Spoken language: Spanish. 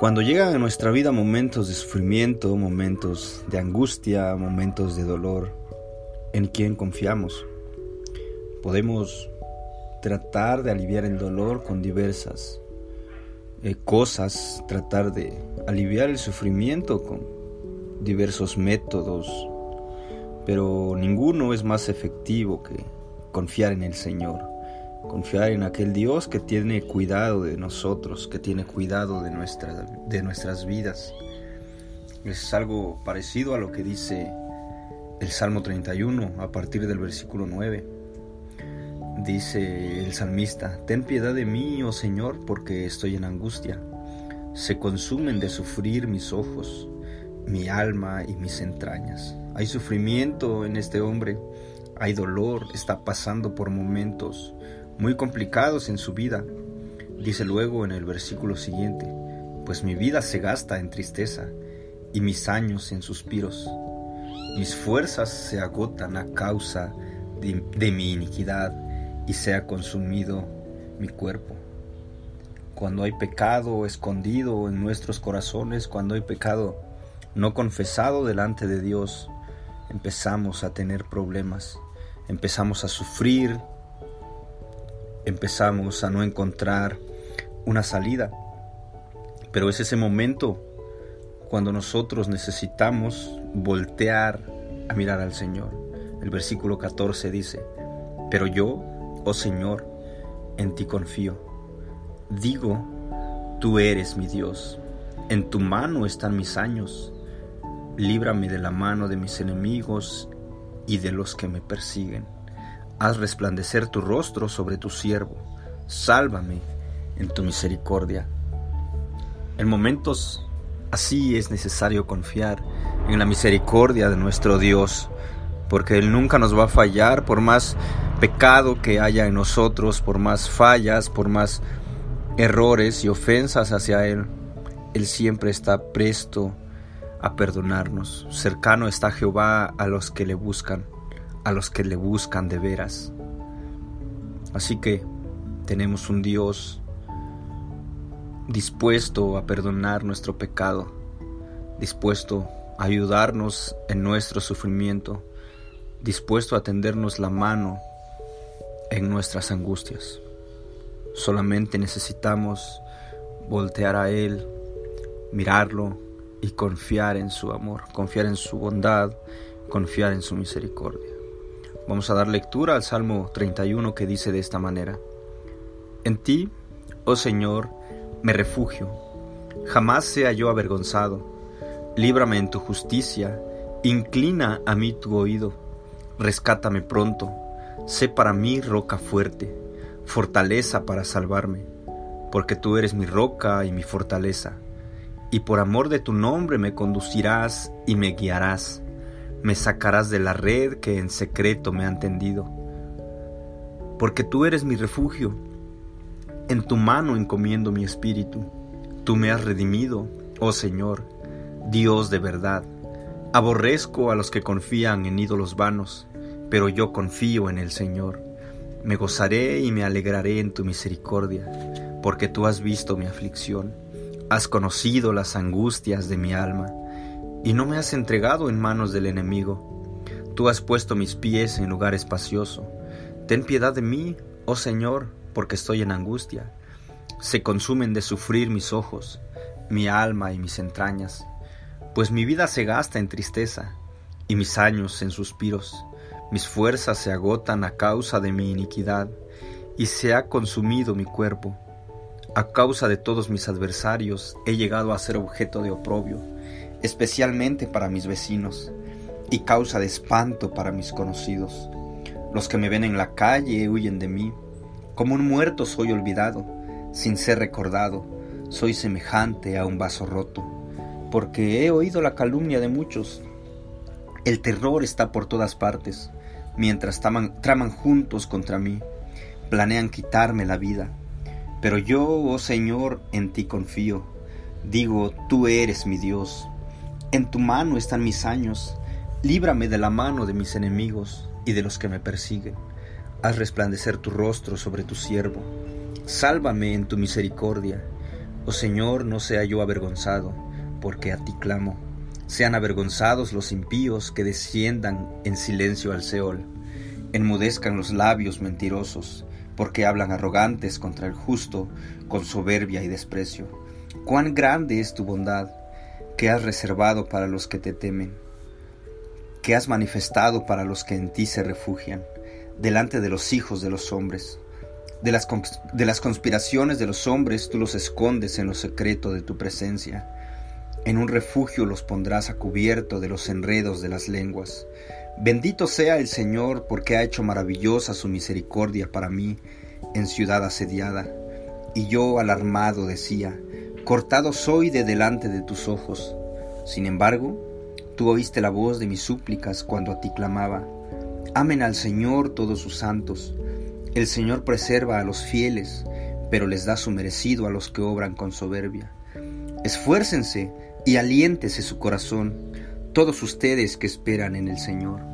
Cuando llegan a nuestra vida momentos de sufrimiento, momentos de angustia, momentos de dolor, ¿en quién confiamos? Podemos tratar de aliviar el dolor con diversas eh, cosas, tratar de aliviar el sufrimiento con diversos métodos, pero ninguno es más efectivo que confiar en el Señor confiar en aquel Dios que tiene cuidado de nosotros, que tiene cuidado de, de nuestras vidas. Es algo parecido a lo que dice el Salmo 31 a partir del versículo 9. Dice el salmista, Ten piedad de mí, oh Señor, porque estoy en angustia. Se consumen de sufrir mis ojos, mi alma y mis entrañas. Hay sufrimiento en este hombre, hay dolor, está pasando por momentos muy complicados en su vida. Dice luego en el versículo siguiente, pues mi vida se gasta en tristeza y mis años en suspiros. Mis fuerzas se agotan a causa de, mi iniquidad y se ha consumido mi cuerpo. Cuando hay pecado escondido en nuestros corazones, cuando hay pecado no confesado delante de Dios, empezamos a tener problemas, empezamos a sufrir, empezamos a no encontrar una salida. Pero es ese momento cuando nosotros necesitamos voltear a mirar al Señor. El versículo 14 dice, pero yo, oh Señor, en ti confío. Digo, tú eres mi Dios, en tu mano están mis años. Líbrame de la mano de mis enemigos y de los que me persiguen. Haz resplandecer tu rostro sobre tu siervo. Sálvame en tu misericordia. En momentos así es necesario confiar en la misericordia de nuestro Dios, porque Él nunca nos va a fallar por más pecado que haya en nosotros, por más fallas, por más errores y ofensas hacia Él. Él siempre está presto a perdonarnos. Cercano está Jehová a los que le buscan a los que le buscan de veras. Así que tenemos un Dios dispuesto a perdonar nuestro pecado, dispuesto a ayudarnos en nuestro sufrimiento, dispuesto a tendernos la mano en nuestras angustias. Solamente necesitamos voltear a Él, mirarlo y confiar en su amor, confiar en su bondad, confiar en su misericordia. Vamos a dar lectura al Salmo 31 que dice de esta manera. En ti, oh Señor, me refugio. Jamás sea yo avergonzado. Líbrame en tu justicia. Inclina a mí tu oído. Rescátame pronto. Sé para mí roca fuerte, fortaleza para salvarme, porque tú eres mi roca y mi fortaleza, y por amor de tu nombre me conducirás y me guiarás me sacarás de la red que en secreto me han tendido. Porque tú eres mi refugio, en tu mano encomiendo mi espíritu. Tú me has redimido, oh Señor, Dios de verdad. Aborrezco a los que confían en ídolos vanos, pero yo confío en el Señor. Me gozaré y me alegraré en tu misericordia, porque tú has visto mi aflicción, has conocido las angustias de mi alma y no me has entregado en manos del enemigo. Tú has puesto mis pies en lugar espacioso. Ten piedad de mí, oh Señor, porque estoy en angustia. Se consumen de sufrir mis ojos, mi alma y mis entrañas, pues mi vida se gasta en tristeza y mis años en suspiros. Mis fuerzas se agotan a causa de mi iniquidad y se ha consumido mi cuerpo. A causa de todos mis adversarios he llegado a ser objeto de oprobio especialmente para mis vecinos, y causa de espanto para mis conocidos. Los que me ven en la calle huyen de mí. Como un muerto soy olvidado, sin ser recordado, soy semejante a un vaso roto, porque he oído la calumnia de muchos. El terror está por todas partes, mientras traman, juntos contra mí, planean quitarme la vida. Pero yo, oh Señor, en ti confío. Digo, tú eres mi Dios. En tu mano están mis años, líbrame de la mano de mis enemigos y de los que me persiguen. Haz resplandecer tu rostro sobre tu siervo, sálvame en tu misericordia. Oh Señor, no sea yo avergonzado, porque a ti clamo. Sean avergonzados los impíos que desciendan en silencio al Seol. Enmudezcan los labios mentirosos, porque hablan arrogantes contra el justo, con soberbia y desprecio. Cuán grande es tu bondad, que has reservado para los que te temen, que has manifestado para los que en ti se refugian, delante de los hijos de los hombres. De las, de las conspiraciones de los hombres tú los escondes en lo secreto de tu presencia. En un refugio los pondrás a cubierto de los enredos de las lenguas. Bendito sea el Señor porque ha hecho maravillosa su misericordia para mí en ciudad asediada. Y yo alarmado decía, cortado soy de delante de tus ojos. Sin embargo, tú oíste la voz de mis súplicas cuando a ti clamaba. Amen al Señor todos sus santos el Señor preserva a los fieles, pero les da su merecido a los que obran con soberbia. Esfuércense y aliéntese su corazón, todos ustedes que esperan en el Señor.